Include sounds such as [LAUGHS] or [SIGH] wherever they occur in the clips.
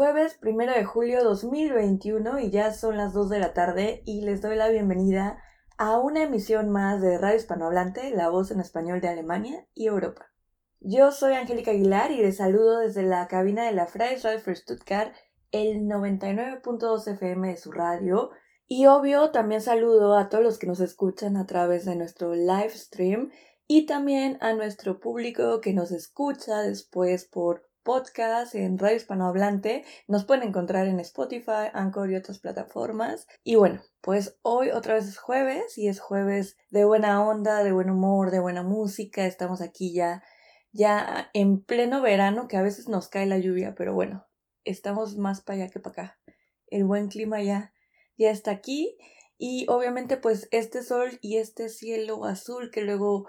Jueves primero de julio 2021 y ya son las 2 de la tarde y les doy la bienvenida a una emisión más de Radio Hispanohablante, la voz en español de Alemania y Europa. Yo soy Angélica Aguilar y les saludo desde la cabina de la Freie Radio für Stuttgart, el 99.2 FM de su radio. Y obvio, también saludo a todos los que nos escuchan a través de nuestro live stream y también a nuestro público que nos escucha después por podcast en Radio Hispanohablante. Nos pueden encontrar en Spotify, Anchor y otras plataformas. Y bueno, pues hoy otra vez es jueves y es jueves de buena onda, de buen humor, de buena música. Estamos aquí ya, ya en pleno verano, que a veces nos cae la lluvia, pero bueno, estamos más para allá que para acá. El buen clima ya, ya está aquí. Y obviamente pues este sol y este cielo azul que luego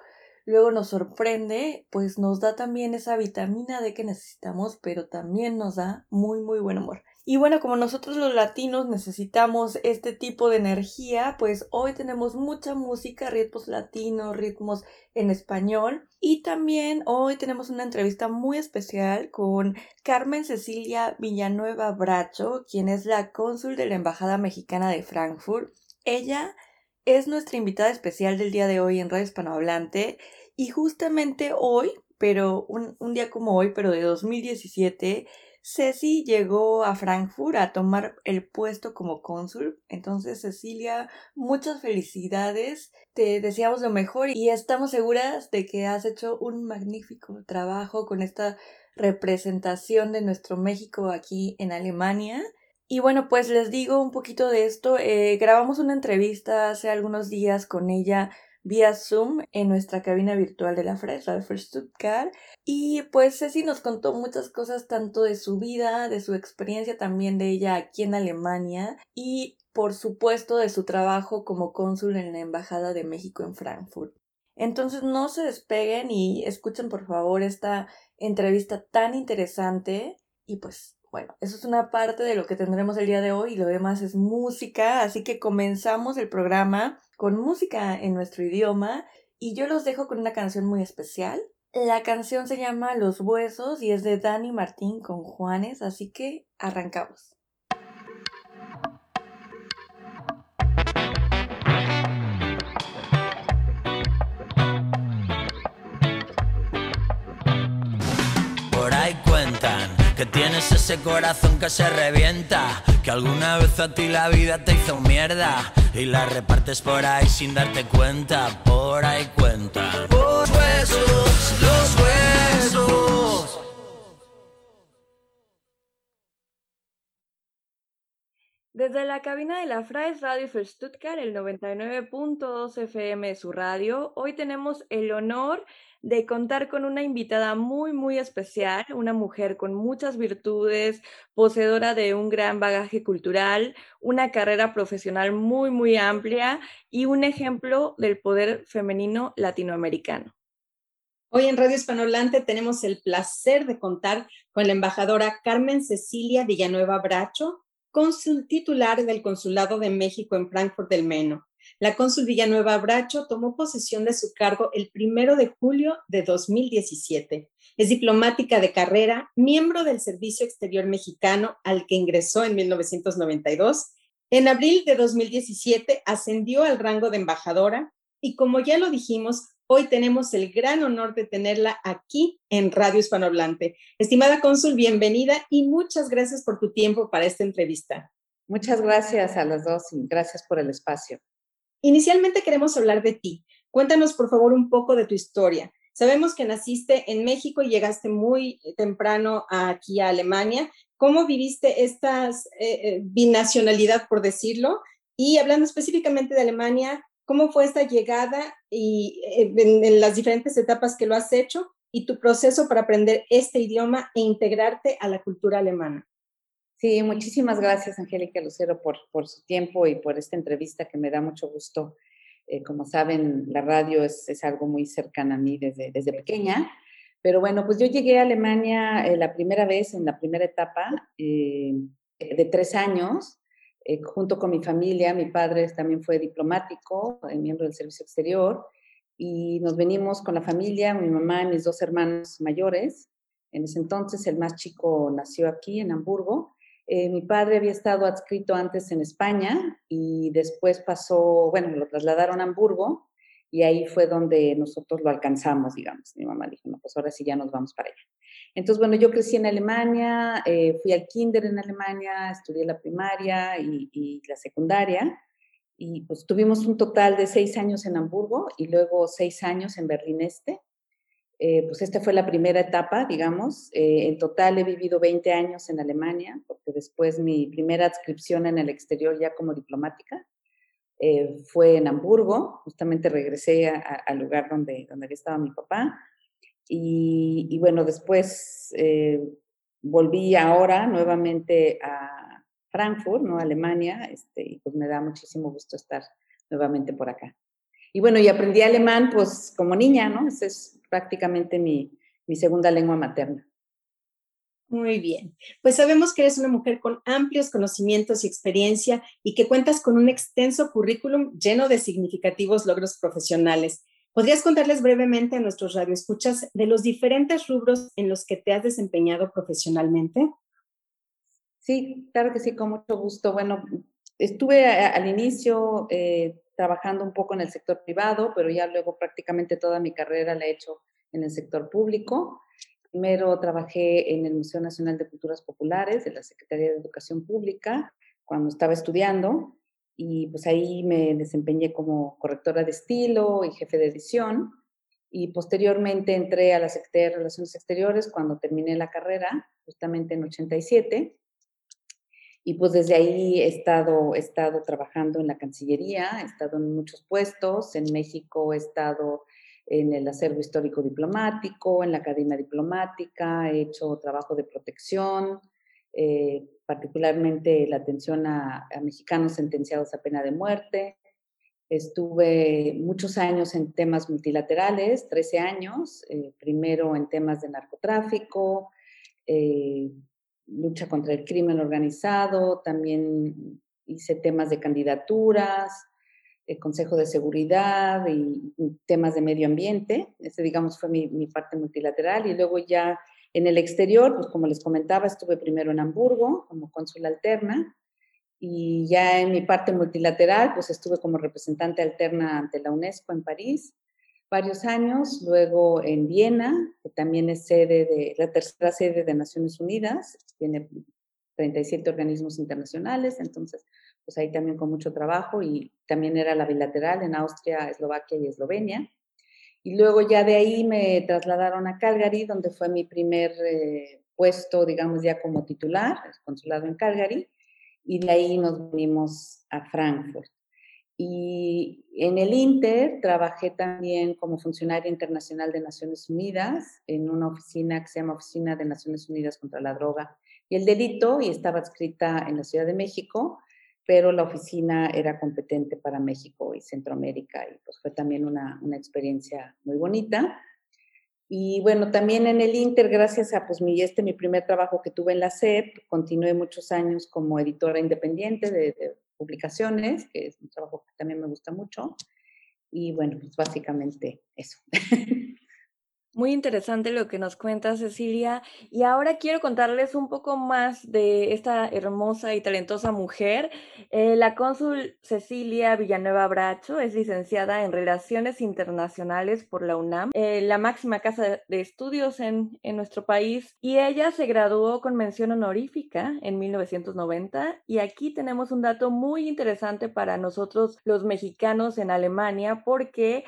luego nos sorprende, pues nos da también esa vitamina D que necesitamos, pero también nos da muy, muy buen humor. Y bueno, como nosotros los latinos necesitamos este tipo de energía, pues hoy tenemos mucha música, ritmos latinos, ritmos en español. Y también hoy tenemos una entrevista muy especial con Carmen Cecilia Villanueva Bracho, quien es la cónsul de la Embajada Mexicana de Frankfurt. Ella es nuestra invitada especial del día de hoy en Radio Hispanohablante y justamente hoy, pero un, un, día como hoy, pero de 2017, Ceci llegó a Frankfurt a tomar el puesto como cónsul. Entonces, Cecilia, muchas felicidades. Te deseamos lo mejor y estamos seguras de que has hecho un magnífico trabajo con esta representación de nuestro México aquí en Alemania. Y bueno, pues les digo un poquito de esto. Eh, grabamos una entrevista hace algunos días con ella vía Zoom en nuestra cabina virtual de la Fresh for Stuttgart. Y pues Ceci nos contó muchas cosas tanto de su vida, de su experiencia también de ella aquí en Alemania y por supuesto de su trabajo como cónsul en la Embajada de México en Frankfurt. Entonces no se despeguen y escuchen por favor esta entrevista tan interesante y pues bueno, eso es una parte de lo que tendremos el día de hoy y lo demás es música, así que comenzamos el programa con música en nuestro idioma y yo los dejo con una canción muy especial. La canción se llama Los Huesos y es de Dani Martín con Juanes, así que arrancamos. Por ahí cuentan que tienes ese corazón que se revienta, que alguna vez a ti la vida te hizo mierda y la repartes por ahí sin darte cuenta, por ahí cuenta. Los huesos, los huesos. Desde la cabina de la Freies Radio für Stuttgart, el 99.2 FM de su radio, hoy tenemos el honor contar con una invitada muy, muy especial, una mujer con muchas virtudes, poseedora de un gran bagaje cultural, una carrera profesional muy, muy amplia y un ejemplo del poder femenino latinoamericano. Hoy en Radio Hispanohablante tenemos el placer de contar con la embajadora Carmen Cecilia Villanueva Bracho, cónsul titular del Consulado de México en Frankfurt del Meno. La cónsul Villanueva Bracho tomó posesión de su cargo el primero de julio de 2017. Es diplomática de carrera, miembro del Servicio Exterior Mexicano, al que ingresó en 1992. En abril de 2017 ascendió al rango de embajadora y como ya lo dijimos, hoy tenemos el gran honor de tenerla aquí en Radio Hispanohablante. Estimada cónsul, bienvenida y muchas gracias por tu tiempo para esta entrevista. Muchas gracias a las dos y gracias por el espacio. Inicialmente queremos hablar de ti. Cuéntanos, por favor, un poco de tu historia. Sabemos que naciste en México y llegaste muy temprano aquí a Alemania. ¿Cómo viviste esta eh, eh, binacionalidad, por decirlo? Y hablando específicamente de Alemania, ¿cómo fue esta llegada y eh, en, las diferentes etapas que lo has hecho y tu proceso para aprender este idioma e integrarte a la cultura alemana? Sí, muchísimas gracias, Angélica Lucero, por, por su tiempo y por esta entrevista que me da mucho gusto. Eh, como saben, la radio es, es, algo muy cercano a mí desde, desde pequeña. Pero bueno, pues yo llegué a Alemania eh, la primera vez, en la primera etapa, eh, de tres años, junto con mi familia. Mi padre también fue diplomático, miembro del Servicio Exterior, y nos venimos con la familia, mi mamá y mis dos hermanos mayores. En ese entonces, el más chico nació aquí, en Hamburgo, Eh, mi padre había estado adscrito antes en España y después pasó, bueno, lo trasladaron a Hamburgo y ahí fue donde nosotros lo alcanzamos, digamos. Mi mamá dijo, no, pues ahora sí ya nos vamos para allá. Entonces, bueno, yo crecí en Alemania, eh, fui al kinder en Alemania, estudié la primaria y, y, la secundaria y pues tuvimos un total de seis años en Hamburgo y luego seis años en Berlín Este. Eh, pues esta fue la primera etapa, digamos. Eh, en total he vivido 20 años en Alemania, porque después mi primera adscripción en el exterior ya como diplomática eh, fue en Hamburgo. Justamente regresé al lugar donde, donde estaba mi papá. Y, bueno, después volví ahora nuevamente a Frankfurt, ¿no? Alemania, este, y pues me da muchísimo gusto estar nuevamente por acá. Y bueno, y aprendí alemán pues como niña, ¿no? Esa es prácticamente mi, mi segunda lengua materna. Muy bien. Pues sabemos que eres una mujer con amplios conocimientos y experiencia y que cuentas con un extenso currículum lleno de significativos logros profesionales. ¿Podrías contarles brevemente a nuestros radioescuchas de los diferentes rubros en los que te has desempeñado profesionalmente? Sí, claro que sí, con mucho gusto. Bueno, estuve al inicio eh, trabajando un poco en el sector privado, pero ya luego prácticamente toda mi carrera la he hecho en el sector público. Primero trabajé en el Museo Nacional de Culturas Populares de la Secretaría de Educación Pública cuando estaba estudiando y pues ahí me desempeñé como correctora de estilo y jefe de edición y posteriormente entré a la Secretaría de Relaciones Exteriores cuando terminé la carrera, justamente en 87 y pues desde ahí he estado, he estado trabajando en la Cancillería, he estado en muchos puestos, en México he estado en el acervo histórico diplomático, en la Academia Diplomática, he hecho trabajo de protección, eh, particularmente la atención a, mexicanos sentenciados a pena de muerte. Estuve muchos años en temas multilaterales, 13 años, eh, primero en temas de narcotráfico, eh, lucha contra el crimen organizado, también hice temas de candidaturas, el Consejo de Seguridad y, temas de medio ambiente. Ese, digamos, fue mi, mi, parte multilateral. Y luego ya en el exterior, pues como les comentaba, estuve primero en Hamburgo como cónsul alterna. Y ya en mi parte multilateral, pues estuve como representante alterna ante la UNESCO en París varios años, luego en Viena, que también es sede de la tercera sede de Naciones Unidas, tiene 37 organismos internacionales, entonces pues ahí también con mucho trabajo y también era la bilateral en Austria, Eslovaquia y Eslovenia. Y luego ya de ahí me trasladaron a Calgary, donde fue mi primer eh, puesto, digamos, ya como titular, el consulado en Calgary, y de ahí nos vinimos a Frankfurt. Y en el Inter trabajé también como funcionaria internacional de Naciones Unidas en una oficina que se llama Oficina de Naciones Unidas contra la Droga y el Delito y estaba adscrita en la Ciudad de México, pero la oficina era competente para México y Centroamérica y pues fue también una, una experiencia muy bonita. Y bueno, también en el Inter, gracias a pues mi, este mi primer trabajo que tuve en la SEP, continué muchos años como editora independiente de, de publicaciones, que es un trabajo que también me gusta mucho. Y bueno, pues básicamente eso. [LAUGHS] Muy interesante lo que nos cuenta Cecilia. Y ahora quiero contarles un poco más de esta hermosa y talentosa mujer. Eh, la cónsul Cecilia Villanueva Bracho es licenciada en Relaciones Internacionales por la UNAM, eh, la máxima casa de estudios en, en nuestro país. Y ella se graduó con mención honorífica en 1990. Y aquí tenemos un dato muy interesante para nosotros los mexicanos en Alemania porque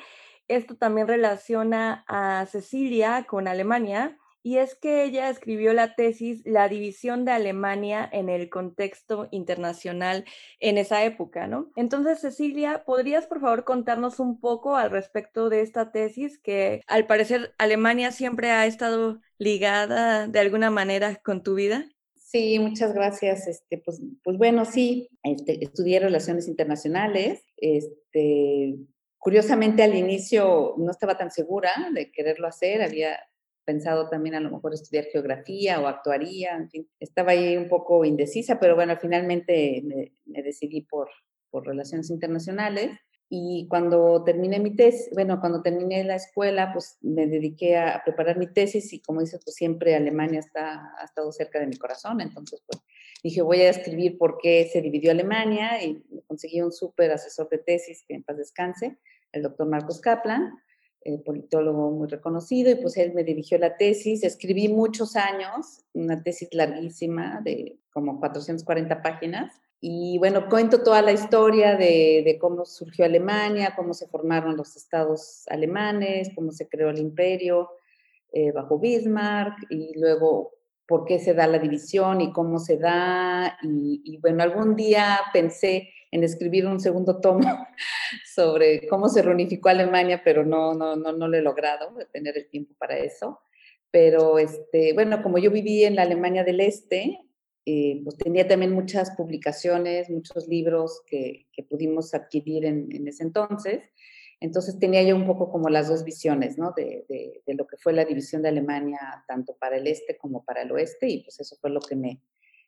esto también relaciona a Cecilia con Alemania y es que ella escribió la tesis La división de Alemania en el contexto internacional en esa época, ¿no? Entonces, Cecilia, ¿podrías por favor contarnos un poco al respecto de esta tesis que al parecer Alemania siempre ha estado ligada de alguna manera con tu vida? Sí, muchas gracias. Este, pues, pues bueno, sí, este, estudié relaciones internacionales, este, Curiosamente al inicio no estaba tan segura de quererlo hacer, había pensado también a lo mejor estudiar geografía o actuaría, en fin, estaba ahí un poco indecisa, pero bueno, finalmente me, decidí por, por relaciones internacionales. Y cuando terminé mi tesis, bueno, cuando terminé la escuela, pues me dediqué a preparar mi tesis y como dices, pues siempre Alemania está, ha estado cerca de mi corazón, entonces pues dije, voy a escribir por qué se dividió Alemania y conseguí un súper asesor de tesis, que en paz descanse, el doctor Marcos Kaplan, eh, politólogo muy reconocido, y pues él me dirigió la tesis. Escribí muchos años, una tesis larguísima de como 440 páginas. Y bueno, cuento toda la historia de, cómo surgió Alemania, cómo se formaron los estados alemanes, cómo se creó el imperio eh, bajo Bismarck y luego por qué se da la división y cómo se da. Y, bueno, algún día pensé en escribir un segundo tomo [LAUGHS] sobre cómo se reunificó Alemania, pero no, no, no, no lo he logrado, tener el tiempo para eso. Pero este, bueno, como yo viví en la Alemania del Este, eh, pues tenía también muchas publicaciones, muchos libros que, pudimos adquirir en, en, ese entonces. Entonces tenía yo un poco como las dos visiones, ¿no? De, de, de, lo que fue la división de Alemania, tanto para el este como para el oeste, y pues eso fue lo que me,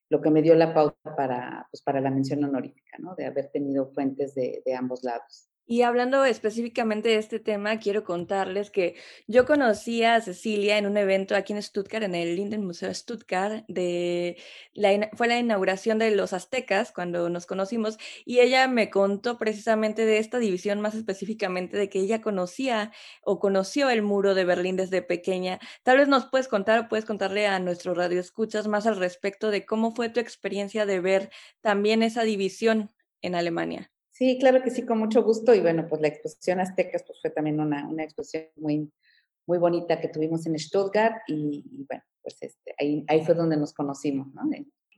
lo que me dio la pauta para, pues para la mención honorífica, ¿no? De haber tenido fuentes de, de ambos lados. Y hablando específicamente de este tema, quiero contarles que yo conocí a Cecilia en un evento aquí en Stuttgart, en el Linden Museo Stuttgart, de la, fue la inauguración de los aztecas cuando nos conocimos y ella me contó precisamente de esta división, más específicamente de que ella conocía o conoció el muro de Berlín desde pequeña. Tal vez nos puedes contar o puedes contarle a nuestro radio escuchas más al respecto de cómo fue tu experiencia de ver también esa división en Alemania. Sí, claro que sí, con mucho gusto. Y bueno, pues la exposición Aztecas pues fue también una, una exposición muy, muy bonita que tuvimos en Stuttgart y, y bueno, pues este, ahí, ahí fue donde nos conocimos, ¿no?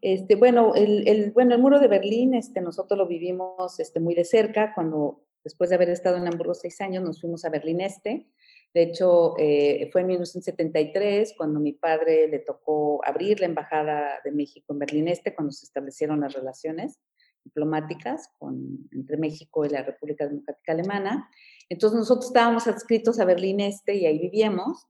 Este, bueno, el, el, bueno, el muro de Berlín, este, nosotros lo vivimos este, muy de cerca cuando, después de haber estado en Hamburgo seis años, nos fuimos a Berlín Este. De hecho, eh, fue en 1973 cuando mi padre le tocó abrir la Embajada de México en Berlín Este, cuando se establecieron las relaciones diplomáticas con, entre México y la República Democrática Alemana. Entonces nosotros estábamos adscritos a Berlín Este y ahí vivíamos.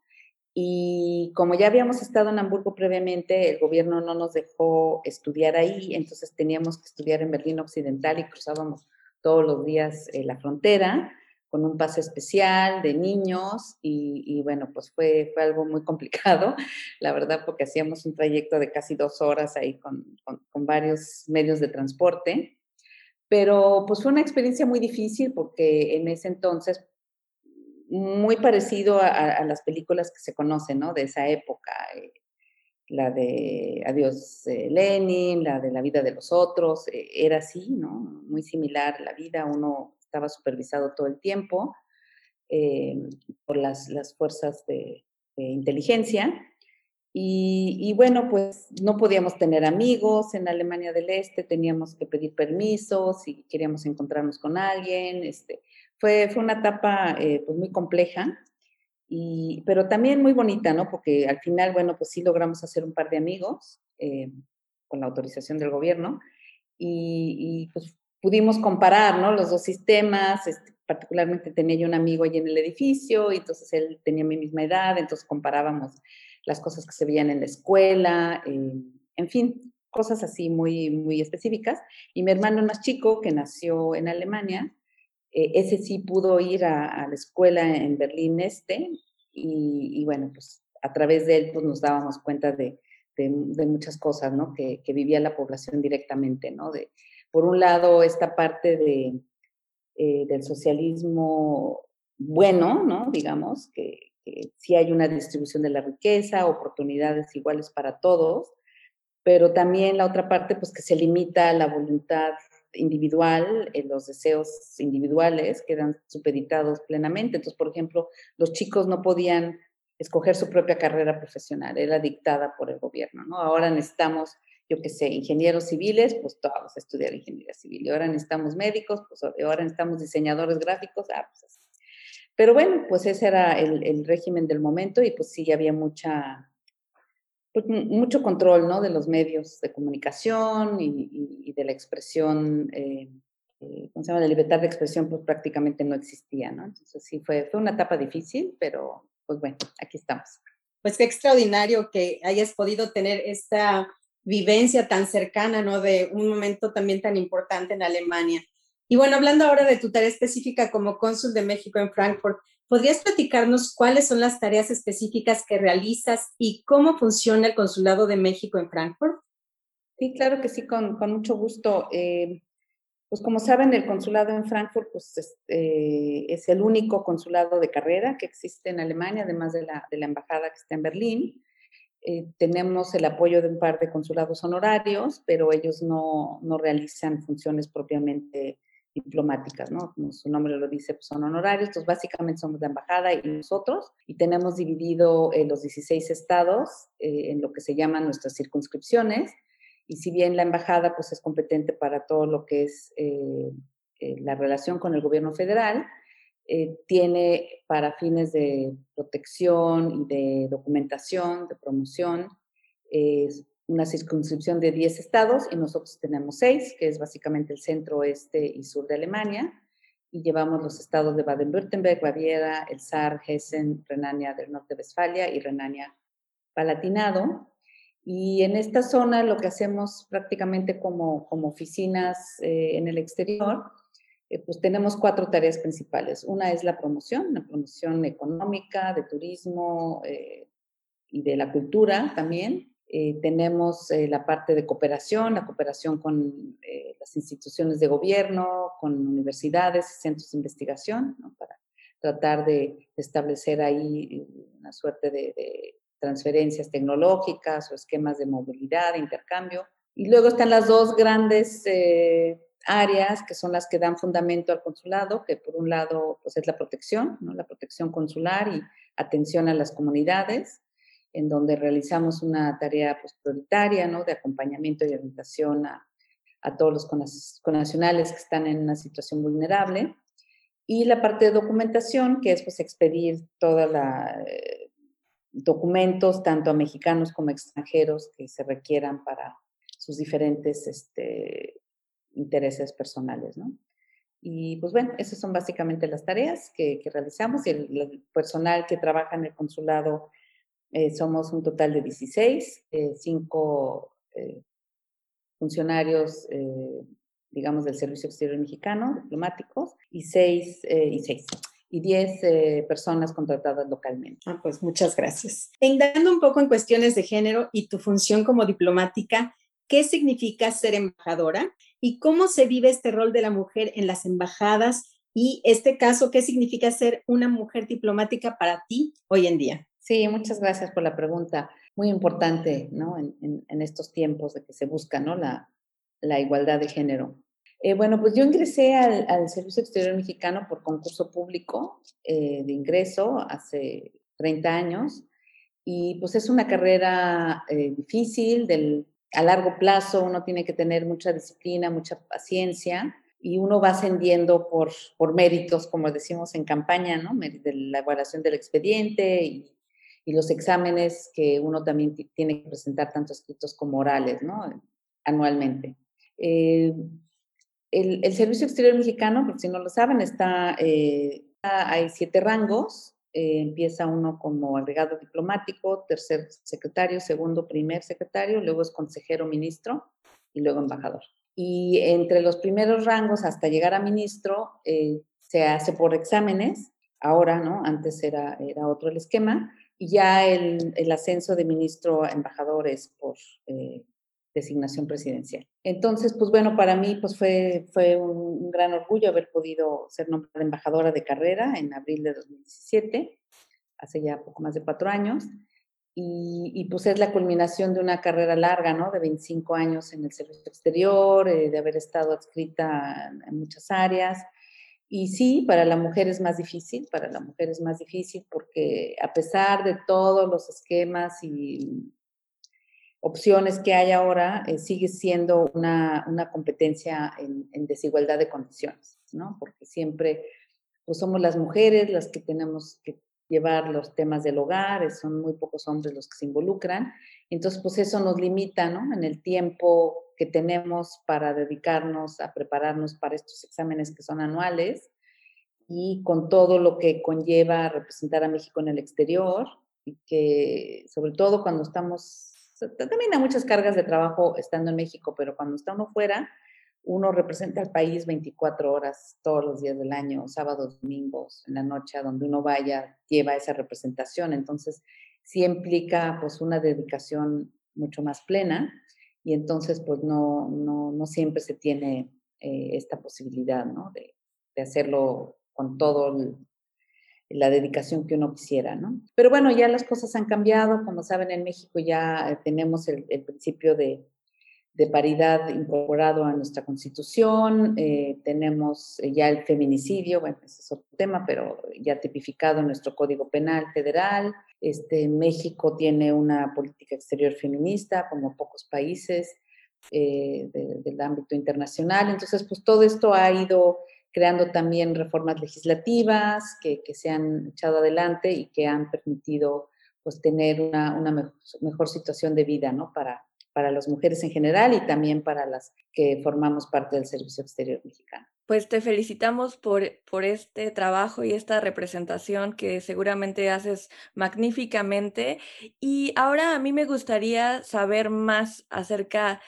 Y como ya habíamos estado en Hamburgo previamente, el gobierno no nos dejó estudiar ahí, entonces teníamos que estudiar en Berlín Occidental y cruzábamos todos los días eh, la frontera con un pase especial de niños y, bueno, pues fue, fue algo muy complicado, [LAUGHS] la verdad, porque hacíamos un trayecto de casi dos horas ahí con, con, varios medios de transporte, pero pues fue una experiencia muy difícil porque en ese entonces, muy parecido a, a las películas que se conocen, ¿no? De esa época, eh, la de Adiós eh, Lenin, la de La vida de los otros, eh, era así, ¿no? Muy similar la vida, uno estaba supervisado todo el tiempo eh, por las, las fuerzas de, de inteligencia. Y, y, bueno, pues no podíamos tener amigos en Alemania del Este, teníamos que pedir permiso si queríamos encontrarnos con alguien. Este, fue, fue una etapa eh, pues muy compleja, y, pero también muy bonita, ¿no? Porque al final, bueno, pues sí logramos hacer un par de amigos eh, con la autorización del gobierno y, y pues pudimos comparar, ¿no? Los dos sistemas, este, particularmente tenía yo un amigo allí en el edificio, y entonces él tenía mi misma edad, entonces comparábamos las cosas que se veían en la escuela, eh, en fin, cosas así muy, muy específicas. Y mi hermano más chico, que nació en Alemania, eh, ese sí pudo ir a, a, la escuela en Berlín Este, y, y, bueno, pues a través de él pues nos dábamos cuenta de, de, de muchas cosas, ¿no? Que, que, vivía la población directamente, ¿no? De, por un lado, esta parte de, eh, del socialismo bueno, ¿no? Digamos, que, que sí hay una distribución de la riqueza, oportunidades iguales para todos, pero también la otra parte, pues que se limita a la voluntad individual, eh, los deseos individuales quedan supeditados plenamente. Entonces, por ejemplo, los chicos no podían escoger su propia carrera profesional, era dictada por el gobierno, ¿no? Ahora necesitamos yo qué sé, ingenieros civiles, pues todos estudiar ingeniería civil. Y ahora necesitamos médicos, pues ahora necesitamos diseñadores gráficos, ah, pues así. Pero bueno, pues ese era el, el, régimen del momento y pues sí había mucha, pues, mucho control, ¿no? De los medios de comunicación y, y, y de la expresión, eh, eh, ¿cómo se llama? La libertad de expresión pues prácticamente no existía, ¿no? Entonces sí fue, fue una etapa difícil, pero pues bueno, aquí estamos. Pues qué extraordinario que hayas podido tener esta vivencia tan cercana, ¿no? De un momento también tan importante en Alemania. Y bueno, hablando ahora de tu tarea específica como cónsul de México en Frankfurt, ¿podrías platicarnos cuáles son las tareas específicas que realizas y cómo funciona el consulado de México en Frankfurt? Sí, claro que sí, con, con mucho gusto. Eh, pues como saben, el consulado en Frankfurt pues, es, eh, es, el único consulado de carrera que existe en Alemania, además de la, de la embajada que está en Berlín. Eh, tenemos el apoyo de un par de consulados honorarios, pero ellos no, no realizan funciones propiamente diplomáticas, ¿no? Como su nombre lo dice, pues son honorarios, entonces básicamente somos la embajada y nosotros, y tenemos dividido eh, los 16 estados eh, en lo que se llaman nuestras circunscripciones, y si bien la embajada pues es competente para todo lo que es eh, la relación con el gobierno federal, tiene para fines de protección y de documentación, de promoción, una circunscripción de 10 estados y nosotros tenemos 6, que es básicamente el centro, oeste y sur de Alemania, y llevamos los estados de Baden-Württemberg, Baviera, el Saar, Hessen, Renania del Norte-Westfalia y Renania Palatinado. Y en esta zona lo que hacemos prácticamente como, como oficinas eh, en el exterior, eh, pues tenemos cuatro tareas principales. Una es la promoción, la promoción económica, de turismo eh, y de la cultura también. Eh, tenemos eh, la parte de cooperación, la cooperación con eh, las instituciones de gobierno, con universidades, centros de investigación, para tratar de establecer ahí una suerte de, de, transferencias tecnológicas o esquemas de movilidad, de intercambio. Y luego están las dos grandes áreas que son las que dan fundamento al consulado, que por un lado pues es la protección, ¿no? la protección consular y atención a las comunidades en donde realizamos una tarea pues, prioritaria ¿no? de acompañamiento y orientación a, a todos los connacionales que están en una situación vulnerable. Y la parte de documentación, que es pues, expedir todos los eh, documentos, tanto a mexicanos como extranjeros, que se requieran para sus diferentes este, intereses personales. ¿no? Y pues bueno, esas son básicamente las tareas que, que realizamos y el, el, personal que trabaja en el consulado eh, somos un total de 16, eh, cinco eh, funcionarios, eh, digamos, del Servicio Exterior Mexicano, diplomáticos, y seis, eh, y seis, y 10 personas contratadas localmente. Ah, pues muchas gracias. Indagando un poco en cuestiones de género y tu función como diplomática, ¿qué significa ser embajadora? ¿Y cómo se vive este rol de la mujer en las embajadas? Y este caso, ¿qué significa ser una mujer diplomática para ti hoy en día? Sí, muchas gracias por la pregunta. Muy importante, ¿no? En, en, en estos tiempos de que se busca, ¿no? La, la igualdad de género. Eh, bueno, pues yo ingresé al, al, Servicio Exterior Mexicano por concurso público eh, de ingreso hace 30 años y pues es una carrera eh, difícil, del, a largo plazo uno tiene que tener mucha disciplina, mucha paciencia y uno va ascendiendo por, por méritos, como decimos en campaña, ¿no? De la elaboración del expediente y y los exámenes que uno también tiene que presentar, tanto escritos como orales, ¿no? Anualmente. Eh, el, el, Servicio Exterior Mexicano, por si no lo saben, está, eh, hay siete rangos. Eh, empieza uno como agregado diplomático, tercer secretario, segundo, primer secretario, luego es consejero ministro y luego embajador. Y entre los primeros rangos hasta llegar a ministro eh, se hace por exámenes. Ahora, ¿no? Antes era, era otro el esquema y ya el, el, ascenso de ministro a embajador es por eh, designación presidencial. Entonces, pues bueno, para mí pues fue, fue un, gran orgullo haber podido ser nombrada embajadora de carrera en abril de 2017, hace ya poco más de cuatro años, y, y pues es la culminación de una carrera larga, ¿no? De 25 años en el servicio exterior, eh, de haber estado adscrita en muchas áreas, y sí, para la mujer es más difícil, para la mujer es más difícil porque a pesar de todos los esquemas y opciones que hay ahora, eh, sigue siendo una, una competencia en, en, desigualdad de condiciones, ¿no? Porque siempre pues somos las mujeres las que tenemos que llevar los temas del hogar, son muy pocos hombres los que se involucran, entonces pues eso nos limita, ¿no? En el tiempo que tenemos para dedicarnos a prepararnos para estos exámenes que son anuales y con todo lo que conlleva representar a México en el exterior y que sobre todo cuando estamos, también hay muchas cargas de trabajo estando en México, pero cuando está uno fuera, uno representa al país 24 horas todos los días del año, sábados, domingos, en la noche, a donde uno vaya, lleva esa representación. Entonces, sí implica pues una dedicación mucho más plena y entonces pues no, no, no siempre se tiene eh, esta posibilidad, ¿no? De, de hacerlo con todo la dedicación que uno quisiera, ¿no? Pero bueno, ya las cosas han cambiado, como saben, en México ya eh, tenemos el, principio de, de, paridad incorporado a nuestra constitución, eh, tenemos ya el feminicidio, bueno, ese es otro tema, pero ya tipificado en nuestro Código Penal Federal, este, México tiene una política exterior feminista, como pocos países eh, del ámbito internacional. Entonces, pues todo esto ha ido creando también reformas legislativas que, que se han echado adelante y que han permitido pues tener una, una mejor, situación de vida, ¿no? Para, para las mujeres en general y también para las que formamos parte del Servicio Exterior Mexicano. Pues te felicitamos por, por este trabajo y esta representación que seguramente haces magníficamente. Y ahora a mí me gustaría saber más acerca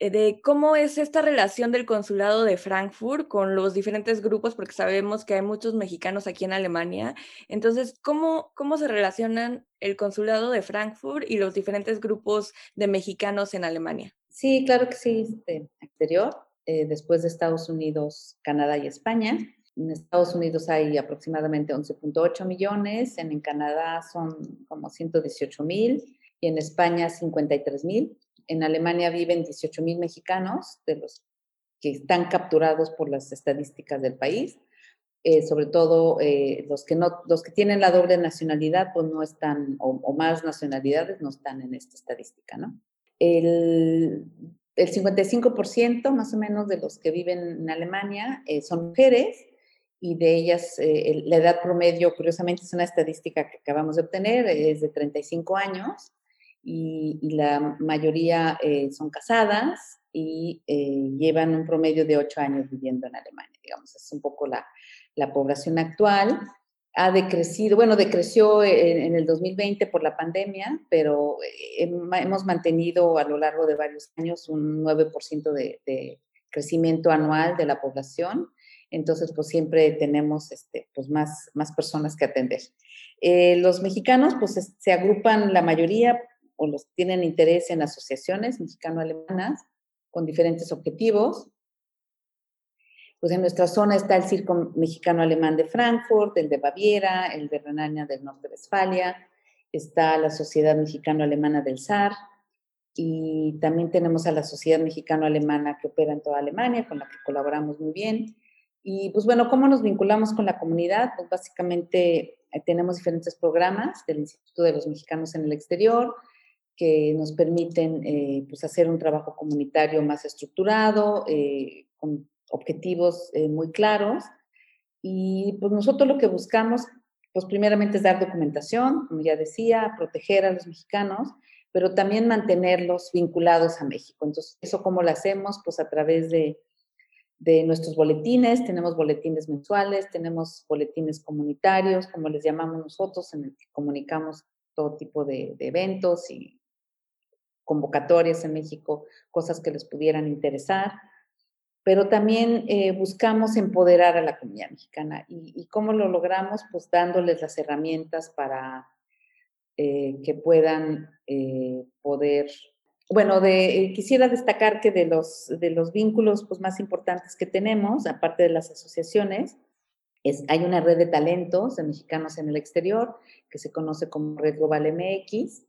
de cómo es esta relación del consulado de Frankfurt con los diferentes grupos, porque sabemos que hay muchos mexicanos aquí en Alemania. Entonces, ¿cómo, cómo se relacionan el consulado de Frankfurt y los diferentes grupos de mexicanos en Alemania? Sí, claro que sí, este, exterior, eh, después de Estados Unidos, Canadá y España. En Estados Unidos hay aproximadamente 11.8 millones, en, en Canadá son como 118 mil y en España 53 mil en Alemania viven 18 mil mexicanos, de los que están capturados por las estadísticas del país. Eh, sobre todo eh, los, que no, los que tienen la doble nacionalidad, pues no están, o, más nacionalidades no están en esta estadística, ¿no? El, el 55% más o menos de los que viven en Alemania eh, son mujeres y de ellas la edad promedio, curiosamente es una estadística que acabamos de obtener, es de 35 años y, la mayoría eh, son casadas y eh, llevan un promedio de ocho años viviendo en Alemania, digamos, es un poco la, la población actual. Ha decrecido, bueno, decreció en, el 2020 por la pandemia, pero eh, hemos mantenido a lo largo de varios años un 9% de, de crecimiento anual de la población entonces pues siempre tenemos este, pues más, más personas que atender. los mexicanos pues se agrupan la mayoría o los tienen interés en asociaciones mexicano-alemanas con diferentes objetivos. Pues en nuestra zona está el Circo Mexicano-Alemán de Frankfurt, el de Baviera, el de Renania del Norte-Westfalia, está la Sociedad Mexicano-Alemana del SAR, y también tenemos a la Sociedad Mexicano-Alemana que opera en toda Alemania, con la que colaboramos muy bien. Y pues bueno, ¿cómo nos vinculamos con la comunidad? Pues básicamente eh, tenemos diferentes programas del Instituto de los Mexicanos en el Exterior, que nos permiten eh, pues hacer un trabajo comunitario más estructurado, eh, con objetivos eh, muy claros. Y pues nosotros lo que buscamos, pues primeramente es dar documentación, como ya decía, proteger a los mexicanos, pero también mantenerlos vinculados a México. Entonces, ¿eso cómo lo hacemos? Pues a través de, de nuestros boletines, tenemos boletines mensuales, tenemos boletines comunitarios, como les llamamos nosotros, en el que comunicamos todo tipo de, de eventos y convocatorias en México, cosas que les pudieran interesar, pero también eh, buscamos empoderar a la comunidad mexicana. ¿Y, cómo lo logramos? Pues dándoles las herramientas para eh, que puedan eh, poder... Bueno, de, quisiera destacar que de los, de los vínculos pues, más importantes que tenemos, aparte de las asociaciones, es, hay una red de talentos de mexicanos en el exterior que se conoce como Red Global MX,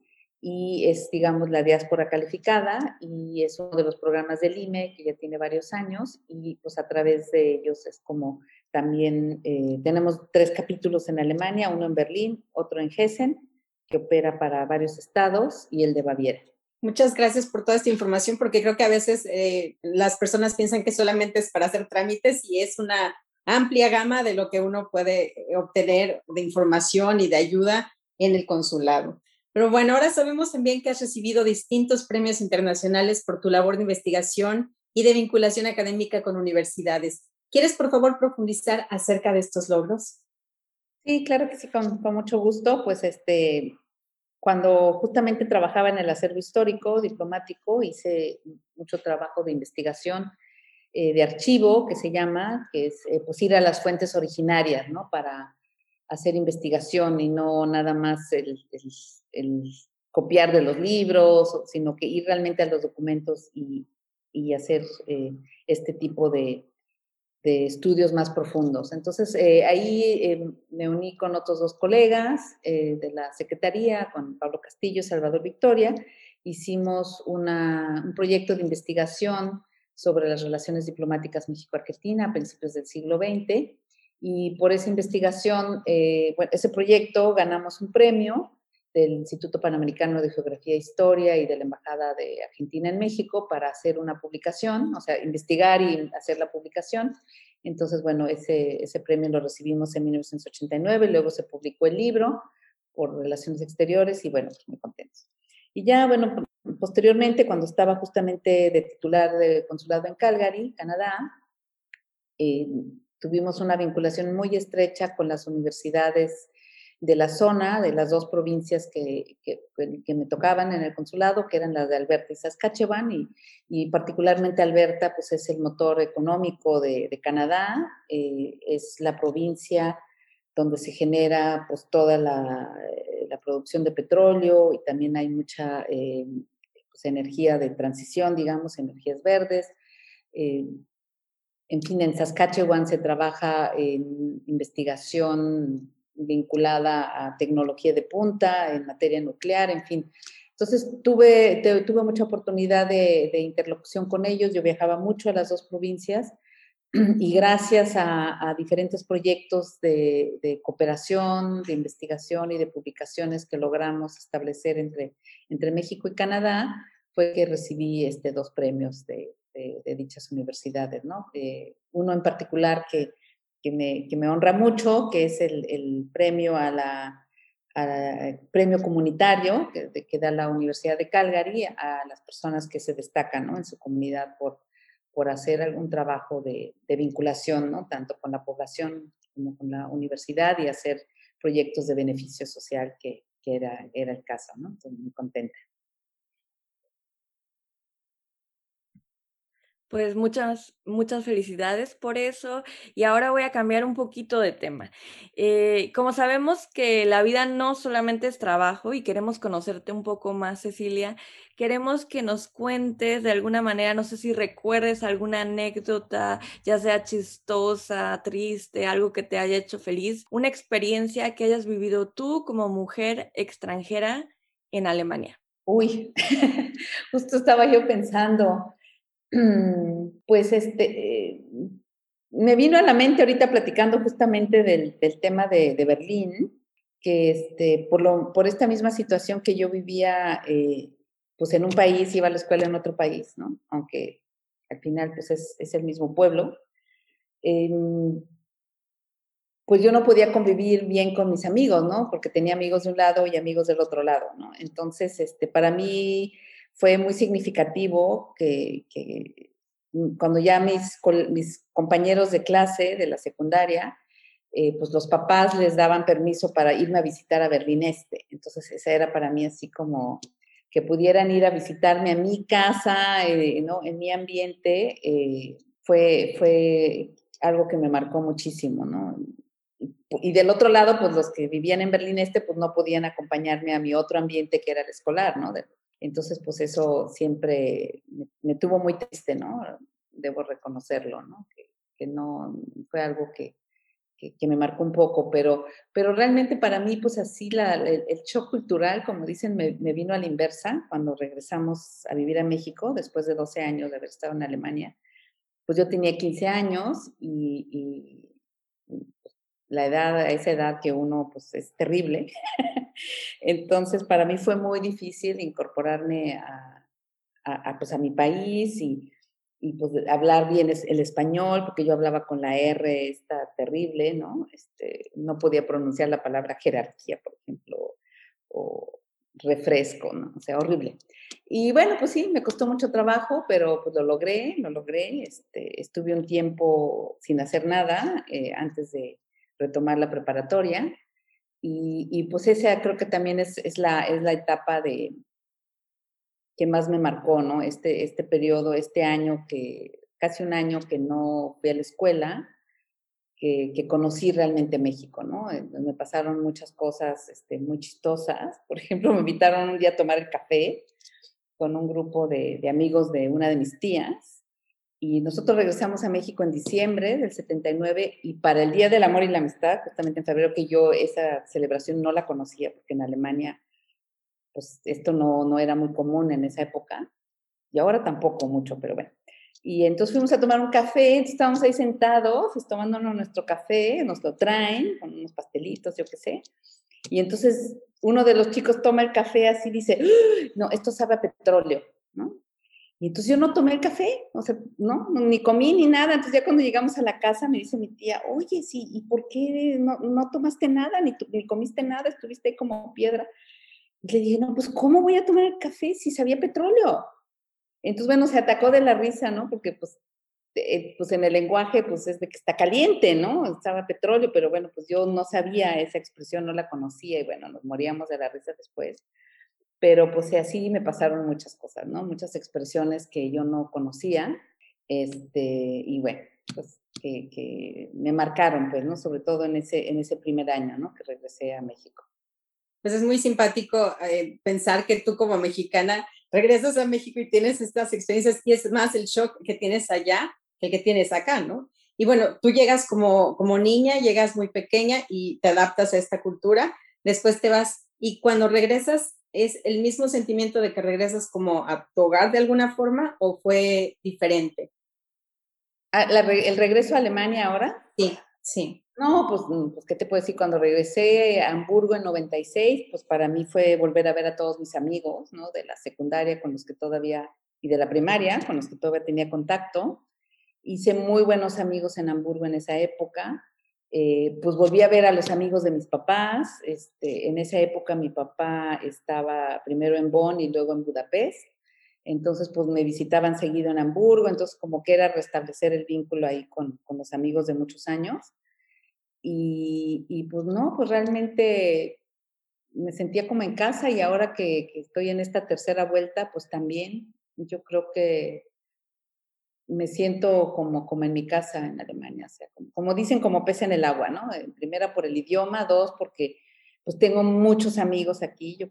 y es, digamos, la diáspora calificada y es uno de los programas del IME que ya tiene varios años y pues a través de ellos es como también eh, tenemos tres capítulos en Alemania, uno en Berlín, otro en Hessen, que opera para varios estados y el de Baviera. Muchas gracias por toda esta información porque creo que a veces eh, las personas piensan que solamente es para hacer trámites y es una amplia gama de lo que uno puede obtener de información y de ayuda en el consulado. Pero bueno, ahora sabemos también que has recibido distintos premios internacionales por tu labor de investigación y de vinculación académica con universidades. ¿Quieres, por favor, profundizar acerca de estos logros? Sí, claro que sí, con, mucho gusto. Pues este, cuando justamente trabajaba en el acervo histórico diplomático, hice mucho trabajo de investigación eh, de archivo, que se llama, que es eh, pues ir a las fuentes originarias, ¿no? Para hacer investigación y no nada más el, copiar de los libros, sino que ir realmente a los documentos y, hacer eh, este tipo de, estudios más profundos. Entonces, eh, ahí eh, me uní con otros dos colegas de la Secretaría, con Pablo Castillo y Salvador Victoria. Hicimos un proyecto de investigación sobre las relaciones diplomáticas México-Argentina a principios del siglo XX. Y por esa investigación, bueno, ese proyecto ganamos un premio del Instituto Panamericano de Geografía e Historia y de la Embajada de Argentina en México para hacer una publicación, o sea, investigar y hacer la publicación. Entonces, bueno, ese, premio lo recibimos en 1989, luego se publicó el libro por Relaciones Exteriores y bueno, muy contentos. Y ya, bueno, posteriormente, cuando estaba justamente de titular de consulado en Calgary, Canadá, eh, tuvimos una vinculación muy estrecha con las universidades de la zona, de las dos provincias que, que, me tocaban en el consulado, que eran las de Alberta y Saskatchewan, y, particularmente Alberta, pues es el motor económico de, Canadá, eh, es la provincia donde se genera pues toda la, eh, producción de petróleo y también hay mucha eh, pues, energía de transición, digamos, energías verdes. en fin, en Saskatchewan se trabaja en investigación vinculada a tecnología de punta, en materia nuclear, en fin. Entonces tuve, tuve mucha oportunidad de, interlocución con ellos, yo viajaba mucho a las dos provincias [CLEARS THROAT] y gracias a, diferentes proyectos de, cooperación, de investigación y de publicaciones que logramos establecer entre, entre México y Canadá, fue que recibí este, dos premios de, dichas universidades, ¿no? Eh, uno en particular que, que me, honra mucho, que es el, premio a la premio comunitario que, da la Universidad de Calgary a las personas que se destacan en su comunidad por, por hacer algún trabajo de, vinculación, ¿no? tanto con la población como con la universidad y hacer proyectos de beneficio social, que, era, era el caso. ¿no? Estoy muy contenta. Pues muchas, muchas felicidades por eso. Y ahora voy a cambiar un poquito de tema. Eh, como sabemos que la vida no solamente es trabajo y queremos conocerte un poco más, Cecilia, queremos que nos cuentes de alguna manera, no sé si recuerdes alguna anécdota, ya sea chistosa, triste, algo que te haya hecho feliz, una experiencia que hayas vivido tú como mujer extranjera en Alemania. Uy, [LAUGHS] justo estaba yo pensando. [CLEARS THROAT] Pues este, me vino a la mente ahorita platicando justamente del, tema de, Berlín, que este, por, lo, por esta misma situación que yo vivía, eh, pues en un país, iba a la escuela en otro país, ¿no? Aunque al final pues es, es el mismo pueblo. Em, pues yo no podía convivir bien con mis amigos, ¿no? Porque tenía amigos de un lado y amigos del otro lado, ¿no? Entonces, este, para mí fue muy significativo que, mm, cuando ya mis, compañeros de clase de la secundaria, eh, pues los papás les daban permiso para irme a visitar a Berlín Este. Entonces, esa era para mí así como que pudieran ir a visitarme a mi casa, eh, ¿no? en mi ambiente, eh, fue, fue algo que me marcó muchísimo, ¿no? Y, del otro lado, pues los que vivían en Berlín Este, pues no podían acompañarme a mi otro ambiente que era el escolar, ¿no? Entonces, pues eso siempre me, tuvo muy triste, ¿no? Debo reconocerlo, ¿no? Que, no fue algo que, que, me marcó un poco, pero, pero realmente para mí, pues así la, el, shock cultural, como dicen, me, vino a la inversa cuando regresamos a vivir a México después de 12 años de haber estado en Alemania. Pues yo tenía 15 años y, y la edad, a esa edad que uno pues es terrible, [LAUGHS] Entonces, para mí fue muy difícil incorporarme a, a, pues, a mi país y, y pues, hablar bien el español, porque yo hablaba con la R, está terrible, ¿no? Este, no podía pronunciar la palabra jerarquía, por ejemplo, o refresco, ¿no? O sea, horrible. Y bueno, pues sí, me costó mucho trabajo, pero pues lo logré, lo logré. Este, estuve un tiempo sin hacer nada eh, antes de retomar la preparatoria y, pues esa creo que también es, es, la, es la etapa de que más me marcó, ¿no? Este, este periodo, este año que, casi un año que no fui a la escuela, que, conocí realmente México, ¿no? Me pasaron muchas cosas este, muy chistosas. Por ejemplo, me invitaron un día a tomar el café con un grupo de, de amigos de una de mis tías. Y nosotros regresamos a México en diciembre del 79 y para el Día del Amor y la Amistad, justamente en febrero, que yo esa celebración no la conocía porque en Alemania pues esto no, no era muy común en esa época y ahora tampoco mucho, pero bueno. Y entonces fuimos a tomar un café, estábamos ahí sentados, tomándonos nuestro café, nos lo traen con unos pastelitos, yo qué sé. Y entonces uno de los chicos toma el café así dice, no, esto sabe a petróleo, ¿no? Y entonces yo no tomé el café, o sea, no, ni comí ni nada. Entonces ya cuando llegamos a la casa me dice mi tía, oye, sí, ¿y por qué no, no tomaste nada, ni, ni comiste nada, estuviste ahí como piedra? Y le dije, no, pues ¿cómo voy a tomar el café si sabía petróleo? Entonces, bueno, se atacó de la risa, ¿no? Porque pues, eh, pues en el lenguaje, pues es de que está caliente, ¿no? Estaba petróleo, pero bueno, pues yo no sabía esa expresión, no la conocía y bueno, nos moríamos de la risa después. Pero pues así me pasaron muchas cosas, ¿no? Muchas expresiones que yo no conocía, este, y bueno, pues que, que me marcaron, pues, ¿no? Sobre todo en ese, en ese primer año, ¿no? Que regresé a México. Pues es muy simpático eh, pensar que tú como mexicana regresas a México y tienes estas experiencias y es más el shock que tienes allá que el que tienes acá, ¿no? Y bueno, tú llegas como, como niña, llegas muy pequeña y te adaptas a esta cultura, después te vas y cuando regresas, ¿es el mismo sentimiento de que regresas como a tu hogar de alguna forma o fue diferente? Ah, ¿El regreso a Alemania ahora? Sí, sí. No, pues, mm, pues, ¿qué te puedo decir? Cuando regresé a Hamburgo en 96, pues para mí fue volver a ver a todos mis amigos, ¿no? De la secundaria con los que todavía, y de la primaria, con los que todavía tenía contacto. Hice muy buenos amigos en Hamburgo en esa época. Eh, pues volví a ver a los amigos de mis papás. Este, en esa época mi papá estaba primero en Bonn y luego en Budapest. Entonces, pues me visitaban seguido en Hamburgo. Entonces, como que era restablecer el vínculo ahí con, con los amigos de muchos años. Y, pues no, pues realmente me sentía como en casa y ahora que, estoy en esta tercera vuelta, pues también yo creo que me siento como, como en mi casa en Alemania, como, dicen, como pez en el agua, ¿no? Primera por el idioma, dos porque pues tengo muchos amigos aquí, yo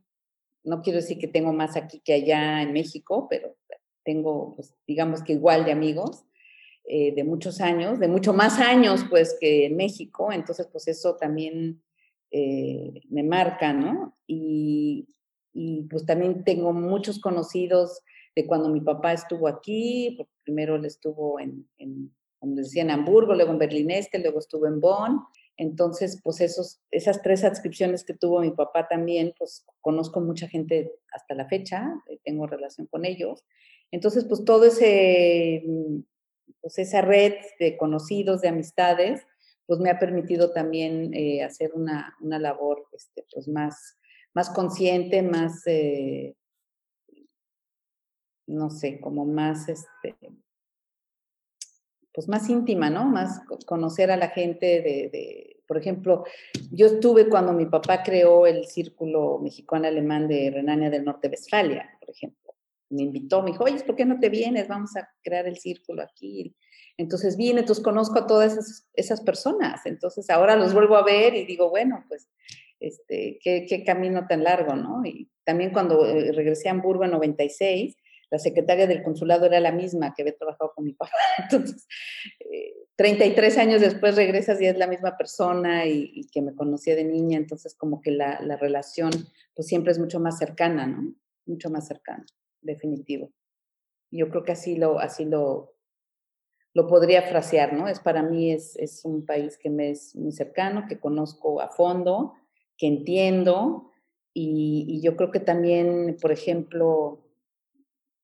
no quiero decir que tengo más aquí que allá en México, pero tengo, pues digamos que igual de amigos. Eh, de muchos años, de mucho más años pues que en México, entonces pues eso también eh, me marca, ¿no? Y, y, pues también tengo muchos conocidos de cuando mi papá estuvo aquí, porque primero él estuvo en, en como decía, en Hamburgo, luego en Berlín Este, luego estuvo en Bonn, entonces pues esos, esas tres adscripciones que tuvo mi papá también, pues conozco mucha gente hasta la fecha, eh, tengo relación con ellos, entonces pues todo ese pues esa red de conocidos, de amistades, pues me ha permitido también eh, hacer una, una, labor este, pues más, más consciente, más, eh, no sé, como más, este, pues más íntima, ¿no? Más conocer a la gente de, por ejemplo, yo estuve cuando mi papá creó el Círculo Mexicano-Alemán de Renania del Norte-Westfalia, por ejemplo me invitó, me dijo, oye, ¿por qué no te vienes? Vamos a crear el círculo aquí. Entonces vine, entonces conozco a todas esas, esas personas. Entonces ahora los vuelvo a ver y digo, bueno, pues, este, qué, qué camino tan largo, ¿no? Y también cuando eh, regresé a Hamburgo en 96, la secretaria del consulado era la misma que había trabajado con mi papá. [LAUGHS] Entonces, 33 eh, años después regresas y es la misma persona y, que me conocía de niña, entonces como que la, la relación pues siempre es mucho más cercana, ¿no? Mucho más cercana definitivo. Yo creo que así lo, así lo, lo podría frasear, ¿no? Es para mí es, es un país que me es muy cercano, que conozco a fondo, que entiendo y yo creo que también, por ejemplo,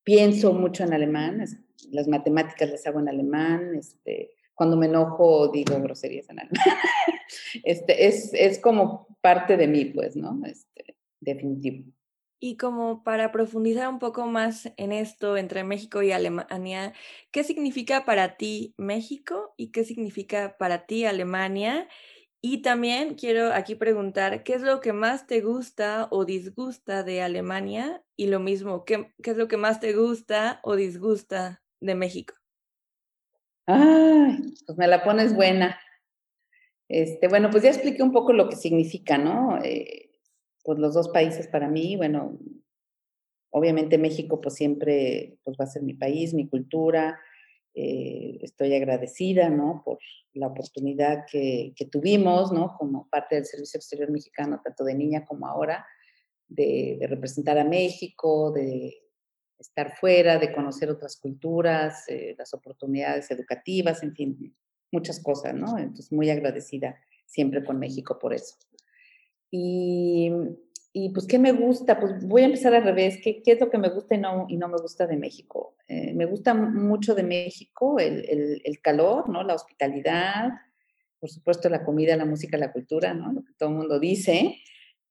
pienso mucho en alemán, las matemáticas las hago en alemán, este, cuando me enojo digo groserías en alemán. [LAUGHS] Este, es, es como parte de mí, pues, ¿no? Este, definitivo. Y como para profundizar un poco más en esto entre México y Alemania, ¿qué significa para ti México y qué significa para ti Alemania? Y también quiero aquí preguntar, ¿qué es lo que más te gusta o disgusta de Alemania? Y lo mismo, ¿qué, qué es lo que más te gusta o disgusta de México? Ay, pues me la pones buena. Este, bueno, pues ya expliqué un poco lo que significa, ¿no? Eh, pues los dos países para mí, bueno, obviamente México pues siempre pues va a ser mi país, mi cultura, eh, estoy agradecida, ¿no? Por la oportunidad que, que, tuvimos, ¿no? Como parte del Servicio Exterior Mexicano, tanto de niña como ahora, de, de representar a México, de estar fuera, de conocer otras culturas, eh, las oportunidades educativas, en fin, muchas cosas, ¿no? Entonces, muy agradecida siempre con México por eso. Y, y pues, ¿qué me gusta? Pues voy a empezar al revés. ¿Qué, qué es lo que me gusta y no, y no me gusta de México? Eh, me gusta mucho de México el, el, calor, ¿no? La hospitalidad, por supuesto la comida, la música, la cultura, ¿no? Lo que todo el mundo dice.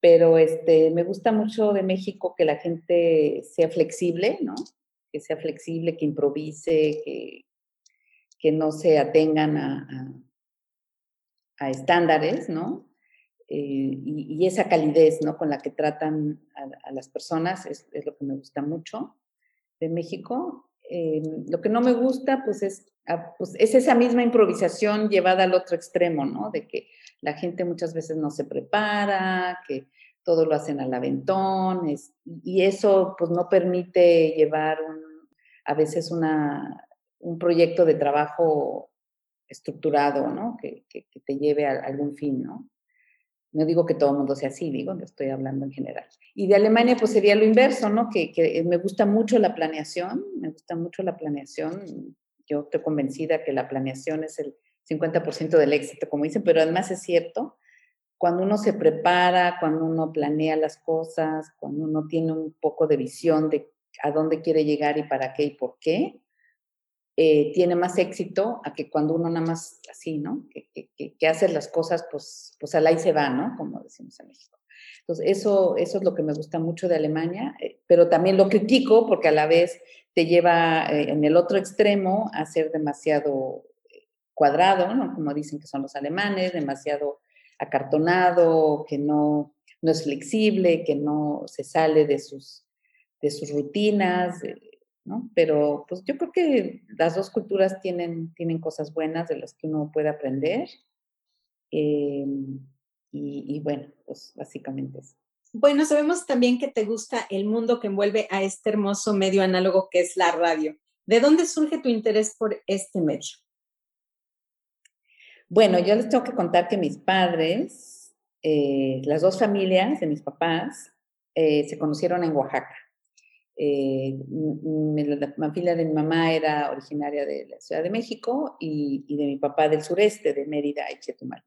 Pero este, me gusta mucho de México que la gente sea flexible, ¿no? Que sea flexible, que improvise, que, que no se atengan a, a, estándares, ¿no? Eh, y, esa calidez, ¿no? Con la que tratan a, las personas es, lo que me gusta mucho de México. Eh, lo que no me gusta, pues es, ah, pues es esa misma improvisación llevada al otro extremo, ¿no? De que la gente muchas veces no se prepara, que todo lo hacen al aventón, es, y eso pues no permite llevar un, a veces una, un proyecto de trabajo estructurado, ¿no? Que, que, te lleve a, algún fin, ¿no? No digo que todo el mundo sea así, digo, estoy hablando en general. Y de Alemania, pues sería lo inverso, ¿no? Que, que, me gusta mucho la planeación, me gusta mucho la planeación. Yo estoy convencida que la planeación es el 50% del éxito, como dicen, pero además es cierto, cuando uno se prepara, cuando uno planea las cosas, cuando uno tiene un poco de visión de a dónde quiere llegar y para qué y por qué, eh, tiene más éxito a que cuando uno nada más así, ¿no? Que, que, que las cosas, pues, pues al ahí se va, ¿no? Como decimos en México. Entonces, eso, eso es lo que me gusta mucho de Alemania, eh, pero también lo critico porque a la vez te lleva eh, en el otro extremo a ser demasiado cuadrado, ¿no? Como dicen que son los alemanes, demasiado acartonado, que no, no es flexible, que no se sale de sus, de sus rutinas, ¿no? Pero pues yo creo que las dos culturas tienen, tienen cosas buenas de las que uno puede aprender. Eh, y, y, bueno, pues básicamente eso. Bueno, sabemos también que te gusta el mundo que envuelve a este hermoso medio análogo que es la radio. ¿De dónde surge tu interés por este medio? Bueno, yo les tengo que contar que mis padres, eh, las dos familias de mis papás, eh, se conocieron en Oaxaca. Eh, la familia de mi mamá era originaria de la Ciudad de México y, de mi papá del sureste, de Mérida y Chetumal.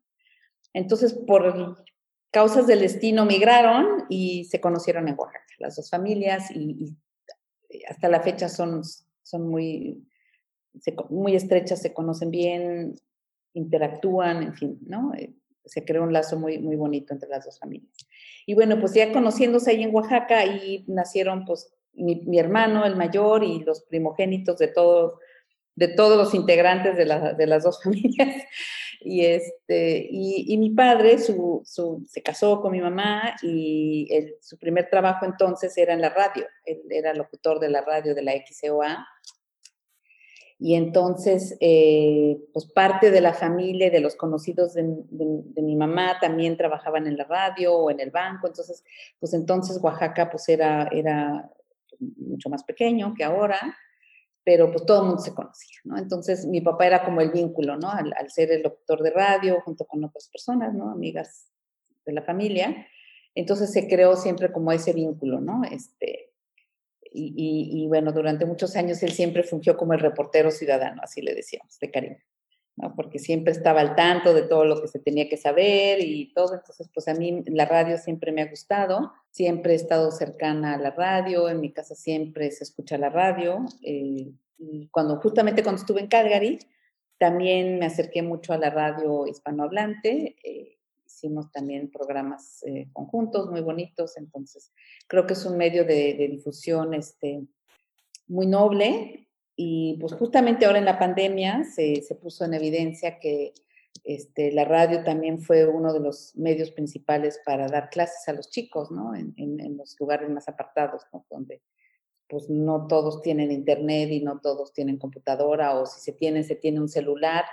Entonces, por causas del destino, migraron y se conocieron en Oaxaca, las dos familias, y, hasta la fecha son, son muy, muy estrechas, se conocen bien, interactúan, en fin, ¿no? Eh, se creó un lazo muy, muy bonito entre las dos familias. Y bueno, pues ya conociéndose ahí en Oaxaca, y nacieron pues mi, hermano, el mayor, y los primogénitos de todos, de todos los integrantes de, de las dos [LAUGHS] familias. Y, este, y, mi padre su, su, se casó con mi mamá y su primer trabajo entonces era en la radio. Él era locutor de la radio de la XCOA. Y entonces, eh, pues parte de la familia, de los conocidos de, de, mi mamá también trabajaban en la radio o en el banco. Entonces, pues entonces Oaxaca pues era, era mucho más pequeño que ahora, pero pues todo el mundo se conocía, ¿no? Entonces mi papá era como el vínculo, ¿no? Al, ser el doctor de radio junto con otras personas, ¿no? Amigas de la familia. Entonces se creó siempre como ese vínculo, ¿no? Este, y, y, bueno, durante muchos años él siempre fungió como el reportero ciudadano, así le decíamos, de cariño. ¿no? porque siempre estaba al tanto de todo lo que se tenía que saber y todo. Entonces, pues a mí la radio siempre me ha gustado, siempre he estado cercana a la radio, en mi casa siempre se escucha la radio. Eh, y cuando justamente cuando estuve en Calgary, también me acerqué mucho a la radio hispanohablante. Eh, hicimos también programas eh, conjuntos muy bonitos, entonces creo que es un medio de, de difusión este, muy noble y pues justamente ahora en la pandemia se, se puso en evidencia que este, la radio también fue uno de los medios principales para dar clases a los chicos, ¿no? En, los lugares más apartados. Donde pues no todos tienen internet y no todos tienen computadora o si se tiene, se tiene un celular,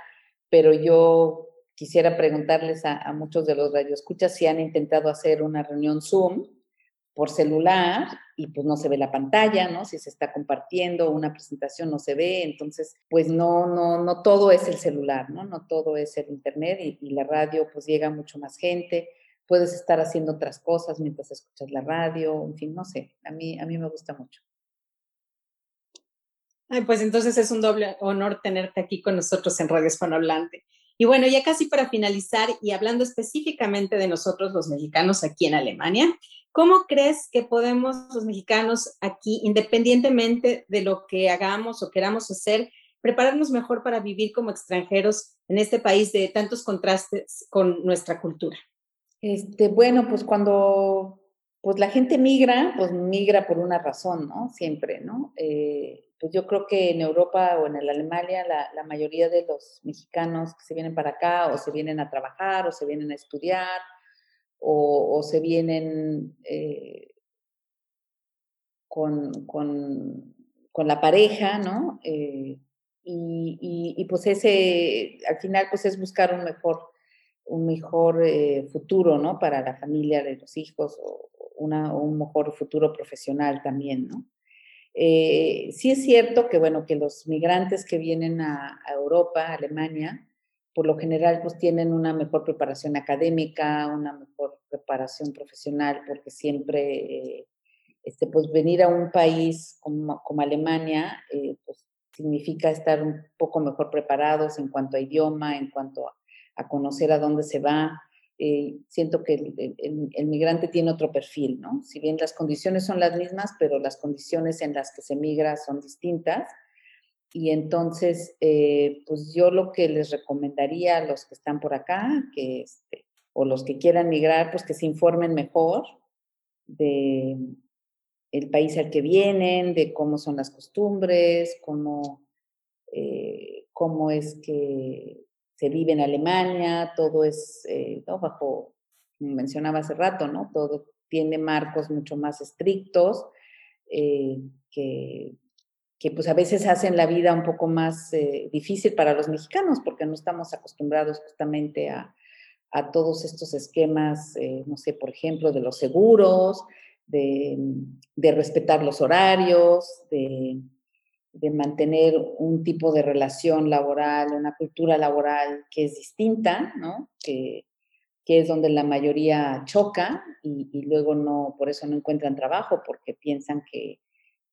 pero yo quisiera preguntarles a, a muchos de los radioescuchas si han intentado hacer una reunión Zoom por celular y pues no se ve la pantalla, ¿no? Si se está compartiendo una presentación no se ve, entonces pues no, no, no todo es el celular, ¿no? No todo es el internet y, la radio pues llega a mucho más gente, puedes estar haciendo otras cosas mientras escuchas la radio, en fin, no sé, a mí, a mí me gusta mucho. Ay, pues entonces es un doble honor tenerte aquí con nosotros en Radio Hispanohablante. Y bueno, ya casi para finalizar y hablando específicamente de nosotros los mexicanos aquí en Alemania, ¿Cómo crees que podemos los mexicanos aquí, independientemente de lo que hagamos o queramos hacer, prepararnos mejor para vivir como extranjeros en este país de tantos contrastes con nuestra cultura? Este, bueno, pues cuando pues la gente migra, pues migra por una razón, ¿no? Siempre, ¿no? Eh, pues yo creo que en Europa o en Alemania la, la, mayoría de los mexicanos que se vienen para acá o se vienen a trabajar o se vienen a estudiar o, se vienen eh, con, con, con, la pareja, ¿no? Eh, y, pues ese, al final, pues es buscar un mejor, un mejor eh, futuro, ¿no? Para la familia de los hijos o un mejor futuro profesional también, ¿no? sí es cierto que, bueno, que los migrantes que vienen a, Europa, Alemania, por lo general pues tienen una mejor preparación académica, una mejor preparación profesional, porque siempre, este, pues venir a un país como, Alemania, eh, pues significa estar un poco mejor preparados en cuanto a idioma, en cuanto a, conocer a dónde se va. Eh, siento que el, el, migrante tiene otro perfil, ¿no? Si bien las condiciones son las mismas, pero las condiciones en las que se migra son distintas y entonces, eh, pues yo lo que les recomendaría a los que están por acá, que este, o los que quieran migrar, pues que se informen mejor de el país al que vienen, de cómo son las costumbres, cómo, eh, cómo es que se vive en Alemania, todo es eh, bajo, como mencionaba hace rato, ¿no? Todo tiene marcos mucho más estrictos que que pues a veces hacen la vida un poco más eh, difícil para los mexicanos porque no estamos acostumbrados justamente a, todos estos esquemas, eh, no sé, por ejemplo, de los seguros, de, respetar los horarios, de, mantener un tipo de relación laboral, una cultura laboral que es distinta, ¿no? Que, es donde la mayoría choca y, y luego no, por eso no encuentran trabajo porque piensan que,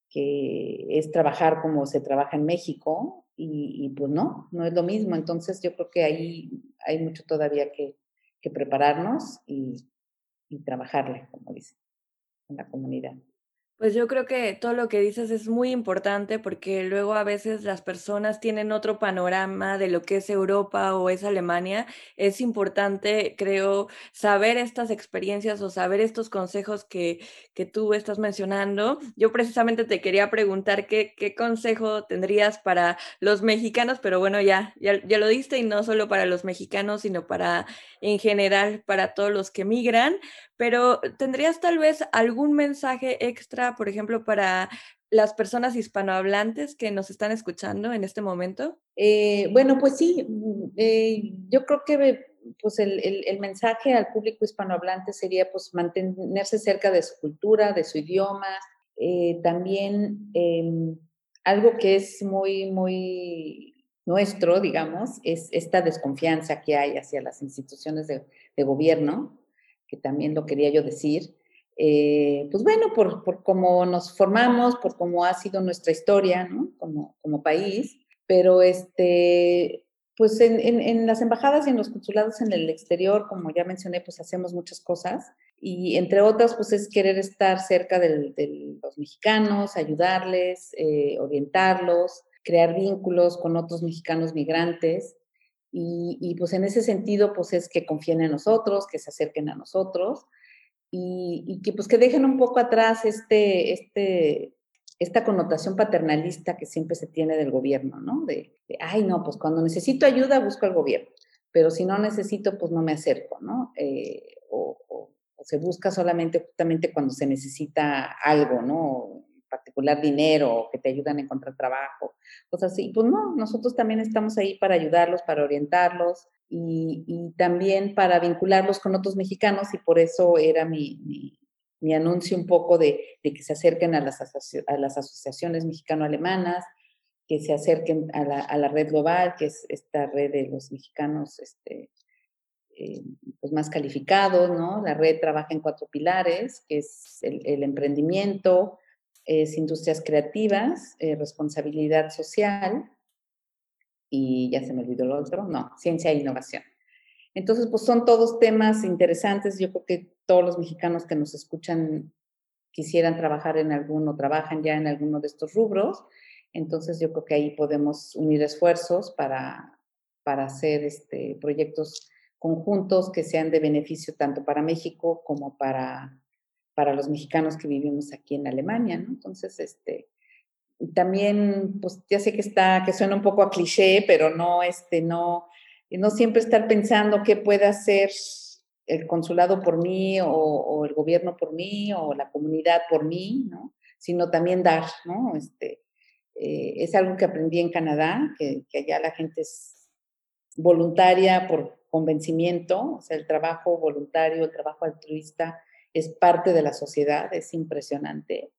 que es trabajar como se trabaja en México y, pues no, no es lo mismo. Entonces yo creo que ahí hay mucho todavía que, prepararnos y, y trabajarle, como dice, en la comunidad. Pues yo creo que todo lo que dices es muy importante porque luego a veces las personas tienen otro panorama de lo que es Europa o es Alemania. Es importante, creo, saber estas experiencias o saber estos consejos que, que tú estás mencionando. Yo precisamente te quería preguntar qué, qué consejo tendrías para los mexicanos, pero bueno, ya, ya, ya lo diste y no solo para los mexicanos, sino para en general, para todos los que migran. Pero ¿tendrías tal vez algún mensaje extra, por ejemplo, para las personas hispanohablantes que nos están escuchando en este momento? Eh, bueno, pues sí, mm, eh, yo creo que pues el, el, mensaje al público hispanohablante sería pues mantenerse cerca de su cultura, de su idioma, eh, también em, algo que es muy, muy nuestro, digamos, es esta desconfianza que hay hacia las instituciones de, de gobierno que también lo quería yo decir. Eh, pues bueno, por, por, cómo nos formamos, por cómo ha sido nuestra historia. Como, país, pero este, pues en, las embajadas y en los consulados en el exterior, como ya mencioné, pues hacemos muchas cosas y entre otras, pues es querer estar cerca de los mexicanos, ayudarles, eh, orientarlos, crear vínculos con otros mexicanos migrantes y, pues en ese sentido, pues es que confíen en nosotros, que se acerquen a nosotros y, que pues que dejen un poco atrás este, este, esta connotación paternalista que siempre se tiene del gobierno, ¿no? De, ay, no, pues cuando necesito ayuda busco al gobierno, pero si no necesito, pues no me acerco, ¿no? Eh, o, o, se busca solamente justamente cuando se necesita algo, ¿no? particular dinero que te ayudan a encontrar trabajo, cosas así. Pues no, nosotros también estamos ahí para ayudarlos, para orientarlos, y, también para vincularlos con otros mexicanos y por eso era mi, mi, anuncio un poco de, de, que se acerquen a las, a las asociaciones mexicano-alemanas, que se acerquen a la, a la, red global, que es esta red de los mexicanos este, eh, pues más calificados, ¿no? La red trabaja en cuatro pilares, que es el, el emprendimiento, es industrias creativas, eh, responsabilidad social, y ya se me olvidó lo otro, no, ciencia e innovación. Entonces, pues son todos temas interesantes. Yo creo que todos los mexicanos que nos escuchan quisieran trabajar en alguno, trabajan ya en alguno de estos rubros. Entonces, yo creo que ahí podemos unir esfuerzos para, para hacer este, proyectos conjuntos que sean de beneficio tanto para México como para, para los mexicanos que vivimos aquí en Alemania, ¿no? Entonces, este, también, pues ya sé que está, que suena un poco a cliché, pero no, este, no, no siempre estar pensando qué puede hacer el consulado por mí o, el gobierno por mí o la comunidad por mí, ¿no? Sino también dar, ¿no? Este, eh, es algo que aprendí en Canadá, que, que allá la gente es voluntaria por convencimiento, o sea, el trabajo voluntario, el trabajo altruista es parte de la sociedad, es impresionante.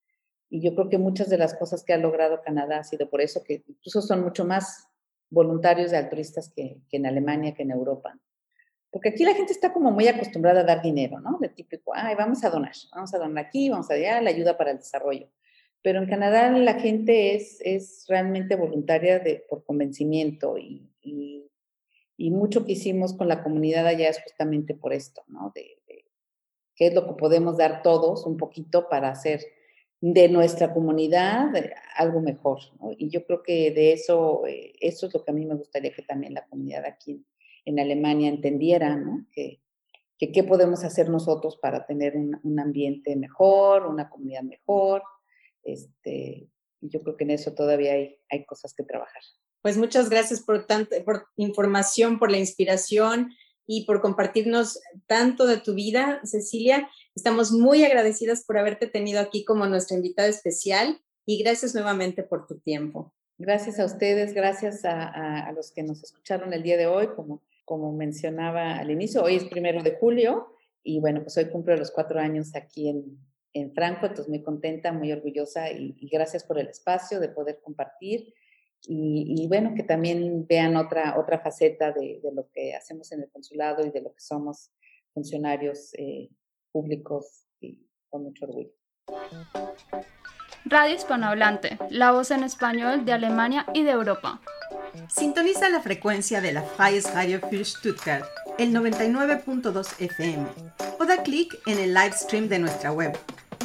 Y yo creo que muchas de las cosas que ha logrado Canadá ha sido por eso, que incluso son mucho más voluntarios y altruistas que, en Alemania, que en Europa. Porque aquí la gente está como muy acostumbrada a dar dinero, ¿no? De típico, ay, vamos a donar, vamos a donar aquí, vamos allá, la ayuda para el desarrollo. Pero en Canadá la gente es, es realmente voluntaria de, por convencimiento y, y, mucho que hicimos con la comunidad allá es justamente por esto, ¿no? De, de qué es lo que podemos dar todos un poquito para hacer de nuestra comunidad eh, algo mejor. Y yo creo que de eso, eh, eso es lo que a mí me gustaría que también la comunidad aquí en Alemania entendiera. Que, que qué podemos hacer nosotros para tener un, ambiente mejor, una comunidad mejor. Este, yo creo que en eso todavía hay, hay cosas que trabajar. Pues muchas gracias por, tanto, por información, por la inspiración y por compartirnos tanto de tu vida, Cecilia. Estamos muy agradecidas por haberte tenido aquí como nuestra invitada especial y gracias nuevamente por tu tiempo. Gracias a ustedes, gracias a, los que nos escucharon el día de hoy, como, como mencionaba al inicio, hoy es primero de julio y bueno, pues hoy cumplo los cuatro años aquí en, en Franco, entonces muy contenta, muy orgullosa y, y gracias por el espacio de poder compartir y, bueno, que también vean otra, otra faceta de, lo que hacemos en el consulado y de lo que somos funcionarios eh, públicos y con mucho orgullo. Radio Hispanohablante, la voz en español de Alemania y de Europa. Sintoniza la frecuencia de la Freies Radio für Stuttgart, el 99.2 FM, o da clic en el live stream de nuestra web,